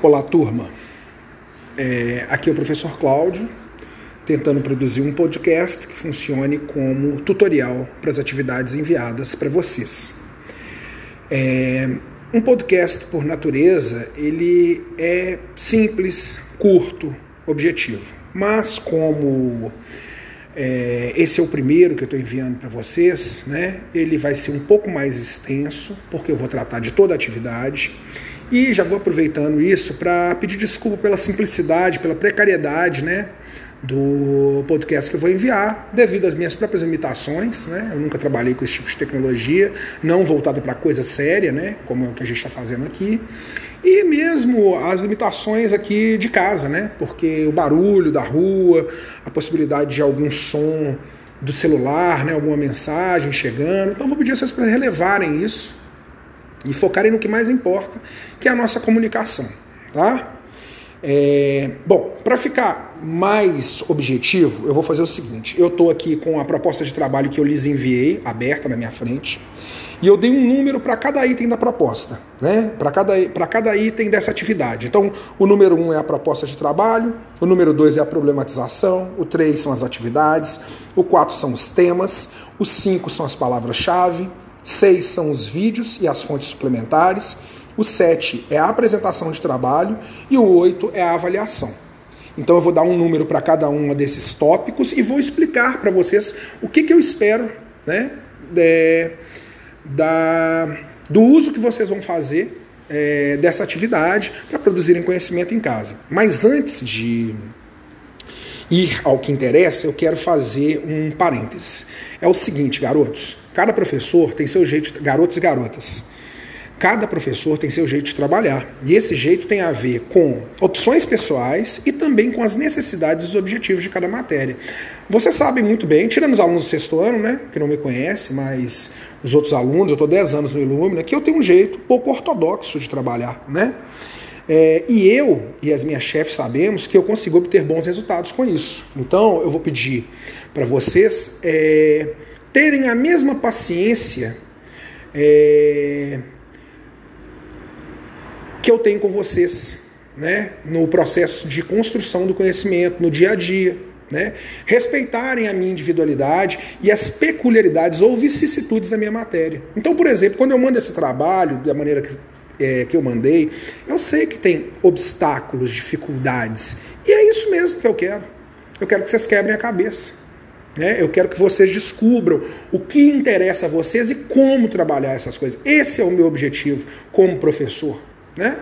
Olá, turma. É, aqui é o professor Cláudio, tentando produzir um podcast que funcione como tutorial para as atividades enviadas para vocês. É, um podcast, por natureza, ele é simples, curto, objetivo. Mas como é, esse é o primeiro que eu estou enviando para vocês, né? Ele vai ser um pouco mais extenso, porque eu vou tratar de toda a atividade e já vou aproveitando isso para pedir desculpa pela simplicidade, pela precariedade, né? do podcast que eu vou enviar, devido às minhas próprias limitações, né? Eu nunca trabalhei com esse tipo de tecnologia, não voltado para coisa séria, né? Como é o que a gente está fazendo aqui. E mesmo as limitações aqui de casa, né? Porque o barulho da rua, a possibilidade de algum som do celular, né? Alguma mensagem chegando. Então vou pedir a vocês para relevarem isso e focarem no que mais importa, que é a nossa comunicação, tá? É, bom, para ficar mais objetivo, eu vou fazer o seguinte: eu estou aqui com a proposta de trabalho que eu lhes enviei, aberta na minha frente, e eu dei um número para cada item da proposta, né? Para cada, cada item dessa atividade. Então, o número 1 um é a proposta de trabalho, o número 2 é a problematização, o 3 são as atividades, o 4 são os temas, o 5 são as palavras-chave, 6 são os vídeos e as fontes suplementares. O 7 é a apresentação de trabalho e o 8 é a avaliação. Então eu vou dar um número para cada um desses tópicos e vou explicar para vocês o que, que eu espero né, de, da, do uso que vocês vão fazer é, dessa atividade para produzirem conhecimento em casa. Mas antes de ir ao que interessa, eu quero fazer um parêntese. É o seguinte, garotos: cada professor tem seu jeito, garotos e garotas Cada professor tem seu jeito de trabalhar. E esse jeito tem a ver com opções pessoais e também com as necessidades e os objetivos de cada matéria. Vocês sabem muito bem, tirando os alunos do sexto ano, né, que não me conhecem, mas os outros alunos, eu estou 10 anos no Ilumina, que eu tenho um jeito pouco ortodoxo de trabalhar, né? É, e eu e as minhas chefes sabemos que eu consigo obter bons resultados com isso. Então eu vou pedir para vocês é, terem a mesma paciência. É, que eu tenho com vocês, né, no processo de construção do conhecimento, no dia a dia, né, respeitarem a minha individualidade e as peculiaridades ou vicissitudes da minha matéria. Então, por exemplo, quando eu mando esse trabalho da maneira que, é, que eu mandei, eu sei que tem obstáculos, dificuldades, e é isso mesmo que eu quero. Eu quero que vocês quebrem a cabeça. Né? Eu quero que vocês descubram o que interessa a vocês e como trabalhar essas coisas. Esse é o meu objetivo como professor. Né?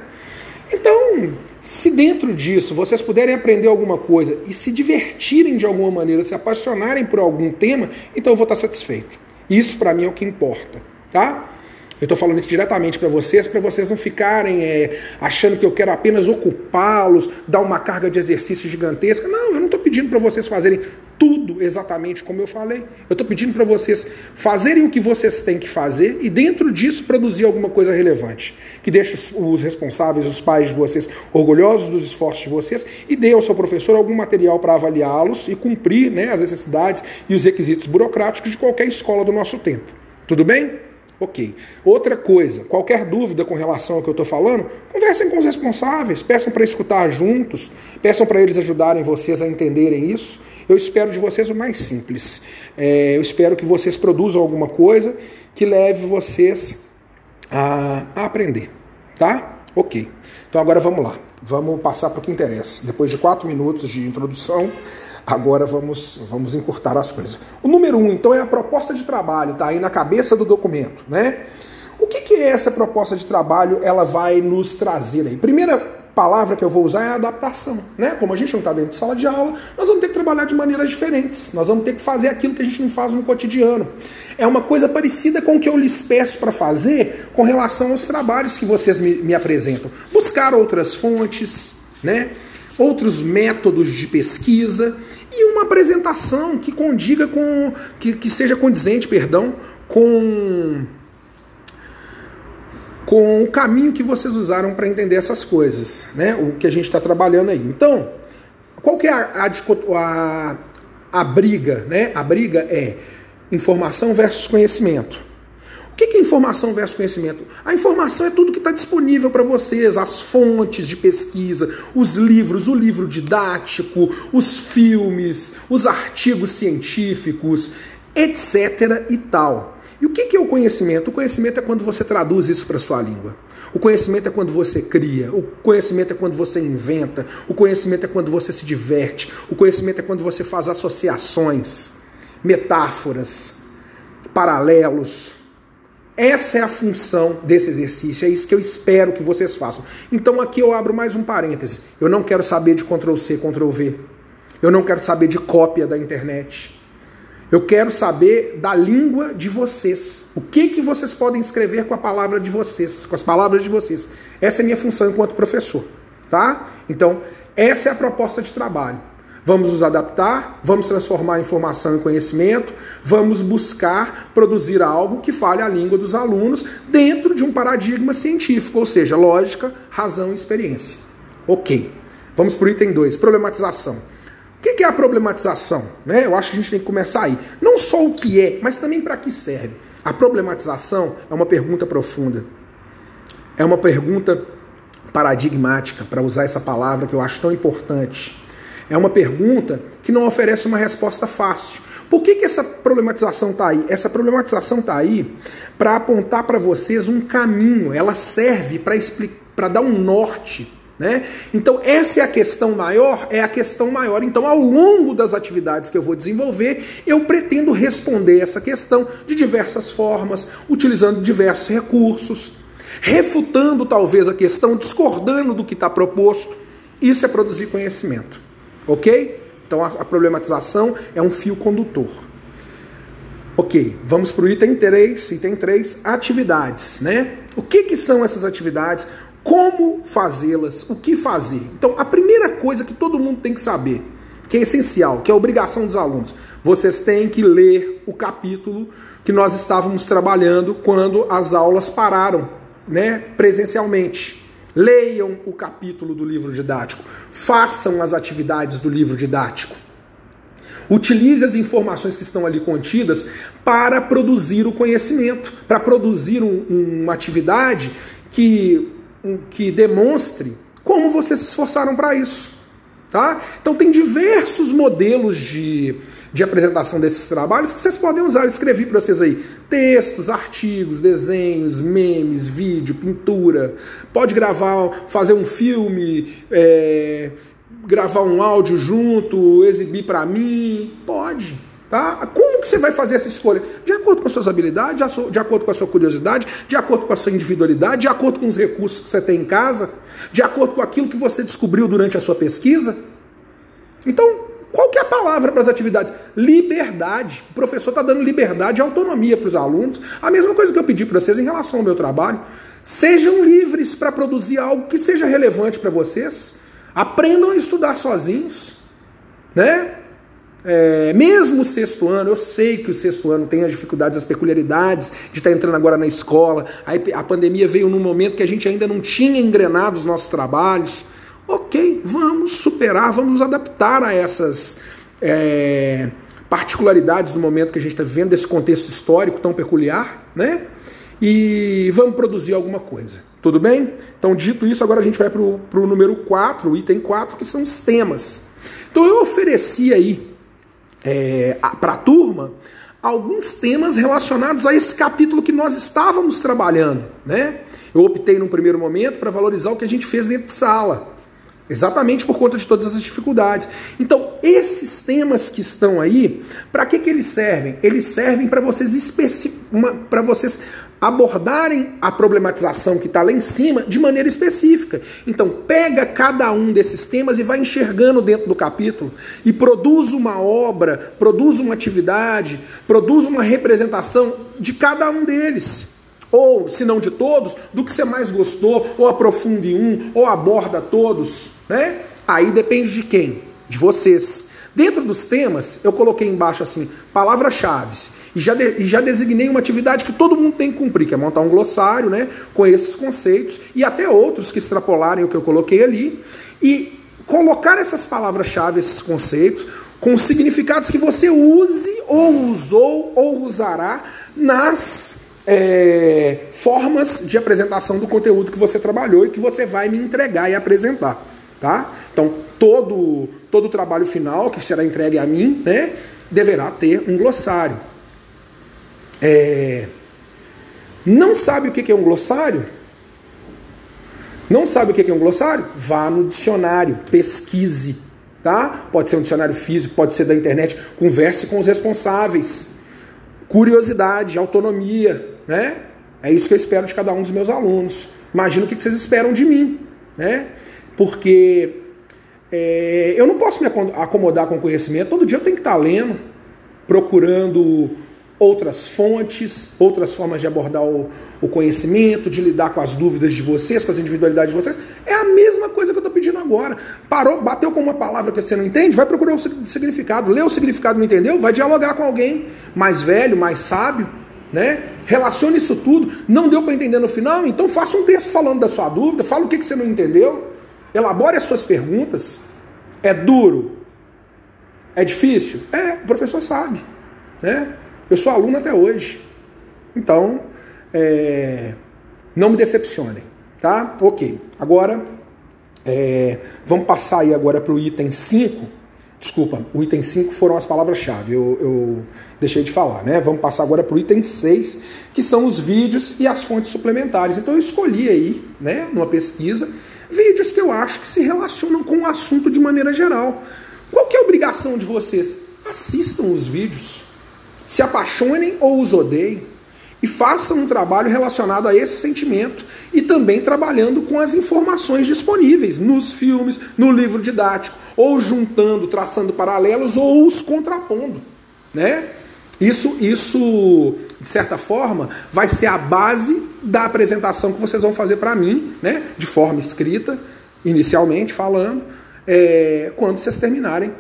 Então, se dentro disso vocês puderem aprender alguma coisa e se divertirem de alguma maneira, se apaixonarem por algum tema, então eu vou estar satisfeito. Isso para mim é o que importa, tá? Eu estou falando isso diretamente para vocês, para vocês não ficarem é, achando que eu quero apenas ocupá-los, dar uma carga de exercício gigantesca. Não, eu não pedindo para vocês fazerem tudo exatamente como eu falei. Eu estou pedindo para vocês fazerem o que vocês têm que fazer e dentro disso produzir alguma coisa relevante, que deixe os responsáveis, os pais de vocês, orgulhosos dos esforços de vocês e dê ao seu professor algum material para avaliá-los e cumprir né, as necessidades e os requisitos burocráticos de qualquer escola do nosso tempo. Tudo bem? Ok. Outra coisa, qualquer dúvida com relação ao que eu estou falando, conversem com os responsáveis, peçam para escutar juntos, peçam para eles ajudarem vocês a entenderem isso. Eu espero de vocês o mais simples. É, eu espero que vocês produzam alguma coisa que leve vocês a, a aprender. Tá? Ok. Então agora vamos lá. Vamos passar para o que interessa. Depois de quatro minutos de introdução, Agora vamos, vamos encurtar as coisas. O número um, então, é a proposta de trabalho, está aí na cabeça do documento, né? O que, que é essa proposta de trabalho ela vai nos trazer aí? Primeira palavra que eu vou usar é adaptação, né? Como a gente não está dentro de sala de aula, nós vamos ter que trabalhar de maneiras diferentes. Nós vamos ter que fazer aquilo que a gente não faz no cotidiano. É uma coisa parecida com o que eu lhes peço para fazer com relação aos trabalhos que vocês me, me apresentam. Buscar outras fontes, né? Outros métodos de pesquisa e uma apresentação que condiga com que, que seja condizente, perdão, com com o caminho que vocês usaram para entender essas coisas, né? O que a gente está trabalhando aí. Então, qual que é a, a, a, briga, né? A briga é informação versus conhecimento. O que é informação versus conhecimento? A informação é tudo que está disponível para vocês, as fontes de pesquisa, os livros, o livro didático, os filmes, os artigos científicos, etc. e tal. E o que é o conhecimento? O conhecimento é quando você traduz isso para sua língua. O conhecimento é quando você cria, o conhecimento é quando você inventa, o conhecimento é quando você se diverte, o conhecimento é quando você faz associações, metáforas, paralelos, essa é a função desse exercício, é isso que eu espero que vocês façam. Então aqui eu abro mais um parêntese. Eu não quero saber de Ctrl C, Ctrl V. Eu não quero saber de cópia da internet. Eu quero saber da língua de vocês. O que que vocês podem escrever com a palavra de vocês, com as palavras de vocês. Essa é a minha função enquanto professor, tá? Então, essa é a proposta de trabalho. Vamos nos adaptar, vamos transformar informação em conhecimento, vamos buscar produzir algo que fale a língua dos alunos dentro de um paradigma científico, ou seja, lógica, razão e experiência. Ok. Vamos para o item 2, problematização. O que é a problematização? Né? Eu acho que a gente tem que começar aí. Não só o que é, mas também para que serve. A problematização é uma pergunta profunda. É uma pergunta paradigmática, para usar essa palavra que eu acho tão importante. É uma pergunta que não oferece uma resposta fácil. Por que, que essa problematização está aí? Essa problematização está aí para apontar para vocês um caminho, ela serve para dar um norte. Né? Então, essa é a questão maior, é a questão maior. Então, ao longo das atividades que eu vou desenvolver, eu pretendo responder essa questão de diversas formas, utilizando diversos recursos, refutando talvez a questão, discordando do que está proposto. Isso é produzir conhecimento. Ok? Então a, problematização é um fio condutor. Ok, vamos para o item 3, item 3, atividades, né? O que, que são essas atividades? Como fazê-las? O que fazer? Então, a primeira coisa que todo mundo tem que saber, que é essencial, que é obrigação dos alunos, vocês têm que ler o capítulo que nós estávamos trabalhando quando as aulas pararam, né, presencialmente. Leiam o capítulo do livro didático. Façam as atividades do livro didático. Utilize as informações que estão ali contidas para produzir o conhecimento, para produzir um, uma atividade que, um, que demonstre como vocês se esforçaram para isso. Tá? Então tem diversos modelos de, de apresentação desses trabalhos que vocês podem usar. Eu escrevi para vocês aí textos, artigos, desenhos, memes, vídeo, pintura. Pode gravar, fazer um filme, é, gravar um áudio junto, exibir para mim. Pode. Tá? Como que você vai fazer essa escolha? De acordo com as suas habilidades, de acordo com a sua curiosidade, de acordo com a sua individualidade, de acordo com os recursos que você tem em casa, de acordo com aquilo que você descobriu durante a sua pesquisa. Então, qual que é a palavra para as atividades? Liberdade. O professor está dando liberdade e autonomia para os alunos. A mesma coisa que eu pedi para vocês em relação ao meu trabalho. Sejam livres para produzir algo que seja relevante para vocês. Aprendam a estudar sozinhos. Né? É, mesmo o sexto ano, eu sei que o sexto ano tem as dificuldades, as peculiaridades de estar tá entrando agora na escola. A, a pandemia veio num momento que a gente ainda não tinha engrenado os nossos trabalhos. Ok, vamos superar, vamos nos adaptar a essas é, particularidades do momento que a gente está vivendo, desse contexto histórico tão peculiar, né? E vamos produzir alguma coisa. Tudo bem? Então, dito isso, agora a gente vai para o número 4, o item 4, que são os temas. Então, eu ofereci aí é, para a turma alguns temas relacionados a esse capítulo que nós estávamos trabalhando. Né? Eu optei num primeiro momento para valorizar o que a gente fez dentro de sala. Exatamente por conta de todas essas dificuldades. Então, esses temas que estão aí, para que, que eles servem? Eles servem para vocês para vocês abordarem a problematização que está lá em cima de maneira específica. Então, pega cada um desses temas e vai enxergando dentro do capítulo e produz uma obra, produz uma atividade, produz uma representação de cada um deles ou se não de todos, do que você mais gostou, ou aprofunde um, ou aborda todos, né? Aí depende de quem? De vocês. Dentro dos temas, eu coloquei embaixo assim, palavras-chave, e já, de, já designei uma atividade que todo mundo tem que cumprir, que é montar um glossário, né, com esses conceitos, e até outros que extrapolarem o que eu coloquei ali, e colocar essas palavras-chave, esses conceitos, com significados que você use, ou usou, ou usará nas é, formas de apresentação do conteúdo que você trabalhou e que você vai me entregar e apresentar. Tá? Então, todo, todo o trabalho final que será entregue a mim né, deverá ter um glossário. É, não sabe o que é um glossário? Não sabe o que é um glossário? Vá no dicionário, pesquise. Tá? Pode ser um dicionário físico, pode ser da internet. Converse com os responsáveis. Curiosidade, autonomia, né? É isso que eu espero de cada um dos meus alunos. Imagina o que vocês esperam de mim, né? Porque é, eu não posso me acomodar com conhecimento. Todo dia eu tenho que estar lendo, procurando outras fontes, outras formas de abordar o, o, conhecimento, de lidar com as dúvidas de vocês, com as individualidades de vocês. É a mesma coisa que eu estou pedindo agora. Parou, bateu com uma palavra que você não entende, vai procurar o significado. Leu o significado, não entendeu? Vai dialogar com alguém mais velho, mais sábio, né? Relacione isso tudo. Não deu para entender no final? Então faça um texto falando da sua dúvida, fala o que, que você não entendeu, elabore as suas perguntas. É duro? É difícil? É, o professor sabe, né? Eu sou aluno até hoje. Então, é, não me decepcionem, tá? Ok. Agora, é, vamos passar aí agora para o item 5. Desculpa, o item 5 foram as palavras-chave, eu, eu, deixei de falar, né? Vamos passar agora para o item 6, que são os vídeos e as fontes suplementares. Então eu escolhi aí, né, numa pesquisa, vídeos que eu acho que se relacionam com o assunto de maneira geral. Qual que é a obrigação de vocês? Assistam os vídeos se apaixonem ou os odeiem e façam um trabalho relacionado a esse sentimento e também trabalhando com as informações disponíveis nos filmes, no livro didático, ou juntando, traçando paralelos ou os contrapondo, né? Isso, isso de certa forma, vai ser a base da apresentação que vocês vão fazer para mim, né? De forma escrita, inicialmente falando, é, quando vocês terminarem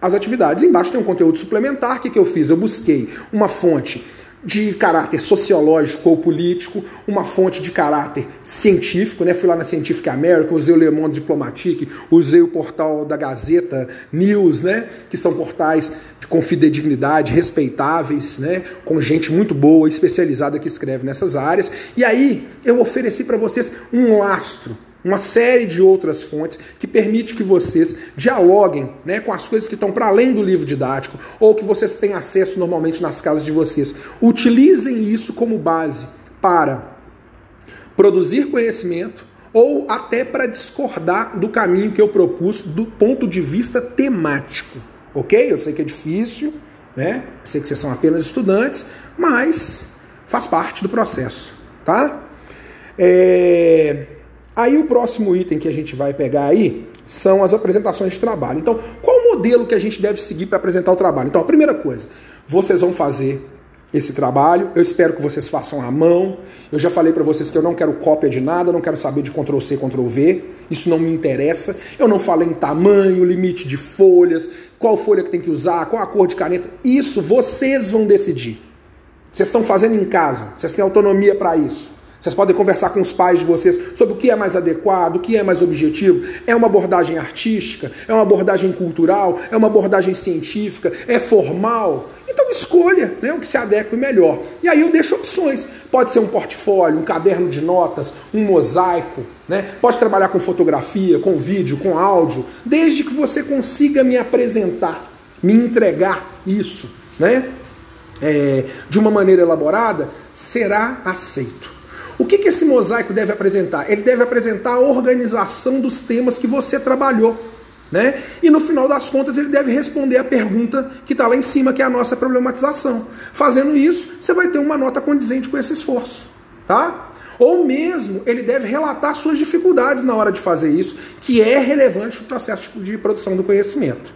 as atividades. Embaixo tem um conteúdo suplementar. O que, que eu fiz? Eu busquei uma fonte de caráter sociológico ou político, uma fonte de caráter científico, né? Fui lá na Scientific American, usei o Le Monde Diplomatique, usei o portal da Gazeta News, né? Que são portais com fidedignidade, respeitáveis, né? Com gente muito boa, especializada que escreve nessas áreas. E aí eu ofereci para vocês um lastro uma série de outras fontes que permite que vocês dialoguem né, com as coisas que estão para além do livro didático ou que vocês têm acesso normalmente nas casas de vocês. Utilizem isso como base para produzir conhecimento ou até para discordar do caminho que eu propus do ponto de vista temático. Ok? Eu sei que é difícil, né? Eu sei que vocês são apenas estudantes, mas faz parte do processo, tá? É... Aí o próximo item que a gente vai pegar aí são as apresentações de trabalho. Então, qual o modelo que a gente deve seguir para apresentar o trabalho? Então, a primeira coisa, vocês vão fazer esse trabalho. Eu espero que vocês façam à mão. Eu já falei para vocês que eu não quero cópia de nada, não quero saber de Ctrl C, Ctrl V. Isso não me interessa. Eu não falo em tamanho, limite de folhas, qual folha que tem que usar, qual a cor de caneta. Isso vocês vão decidir. Vocês estão fazendo em casa, vocês têm autonomia para isso. Vocês podem conversar com os pais de vocês sobre o que é mais adequado, o que é mais objetivo. É uma abordagem artística? É uma abordagem cultural? É uma abordagem científica? É formal? Então escolha né, o que se adequa melhor. E aí eu deixo opções. Pode ser um portfólio, um caderno de notas, um mosaico. Né? Pode trabalhar com fotografia, com vídeo, com áudio, desde que você consiga me apresentar, me entregar isso né? É, de uma maneira elaborada, será aceito. O que, que esse mosaico deve apresentar? Ele deve apresentar a organização dos temas que você trabalhou. Né? E no final das contas ele deve responder a pergunta que está lá em cima, que é a nossa problematização. Fazendo isso, você vai ter uma nota condizente com esse esforço. Tá? Ou mesmo ele deve relatar suas dificuldades na hora de fazer isso, que é relevante para o processo de produção do conhecimento.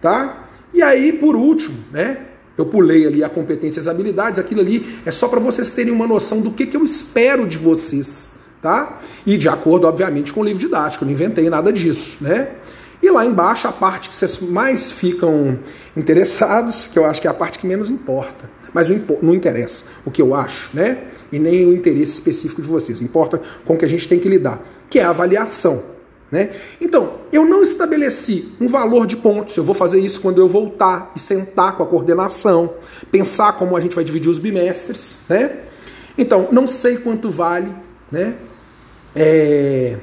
Tá? E aí, por último, né, eu pulei ali a competência e as habilidades, aquilo ali é só para vocês terem uma noção do que, que eu espero de vocês, tá? E de acordo, obviamente, com o livro didático, eu não inventei nada disso, né? E lá embaixo, a parte que vocês mais ficam interessados, que eu acho que é a parte que menos importa. Mas não interessa o que eu acho, né? E nem o interesse específico de vocês. Importa com o que a gente tem que lidar, que é a avaliação. Né? Então, eu não estabeleci um valor de pontos. Eu vou fazer isso quando eu voltar e sentar com a coordenação, pensar como a gente vai dividir os bimestres. Né? Então, não sei quanto vale, né? É...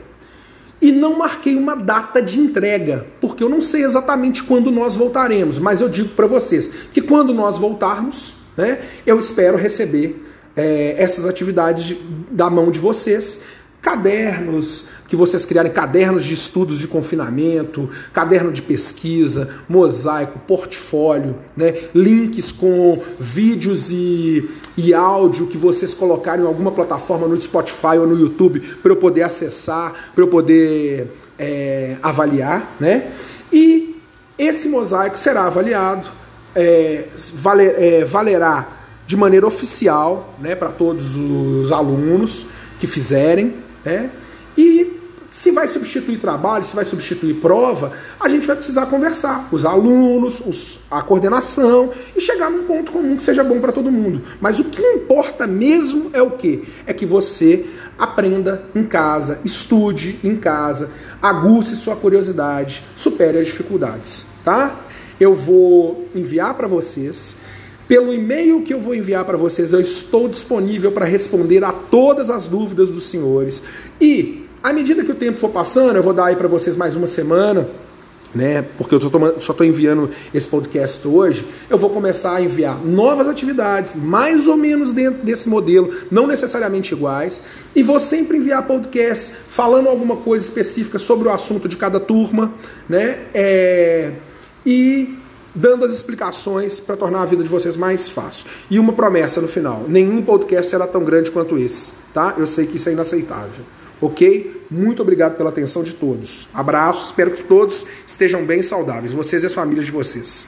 E não marquei uma data de entrega, porque eu não sei exatamente quando nós voltaremos, mas eu digo para vocês que quando nós voltarmos, né, eu espero receber é, essas atividades de, da mão de vocês, cadernos, que vocês criarem cadernos de estudos de confinamento, caderno de pesquisa, mosaico, portfólio, né? links com vídeos e, e áudio que vocês colocarem em alguma plataforma no Spotify ou no YouTube para eu poder acessar, para eu poder é, avaliar. Né? E esse mosaico será avaliado, é, valer, é, valerá de maneira oficial né, para todos os alunos que fizerem. Né? E se vai substituir trabalho, se vai substituir prova, a gente vai precisar conversar, os alunos, os, a coordenação e chegar num ponto comum que seja bom para todo mundo. Mas o que importa mesmo é o quê? É que você aprenda em casa, estude em casa, aguce sua curiosidade, supere as dificuldades, tá? Eu vou enviar para vocês pelo e-mail que eu vou enviar para vocês, eu estou disponível para responder a todas as dúvidas dos senhores. E à medida que o tempo for passando, eu vou dar aí para vocês mais uma semana, né? Porque eu só estou enviando esse podcast hoje. Eu vou começar a enviar novas atividades, mais ou menos dentro desse modelo, não necessariamente iguais, e vou sempre enviar podcasts falando alguma coisa específica sobre o assunto de cada turma, né? É... E dando as explicações para tornar a vida de vocês mais fácil. E uma promessa no final: nenhum podcast será tão grande quanto esse, tá? Eu sei que isso é inaceitável. Ok? Muito obrigado pela atenção de todos. Abraços, espero que todos estejam bem saudáveis, vocês e as famílias de vocês.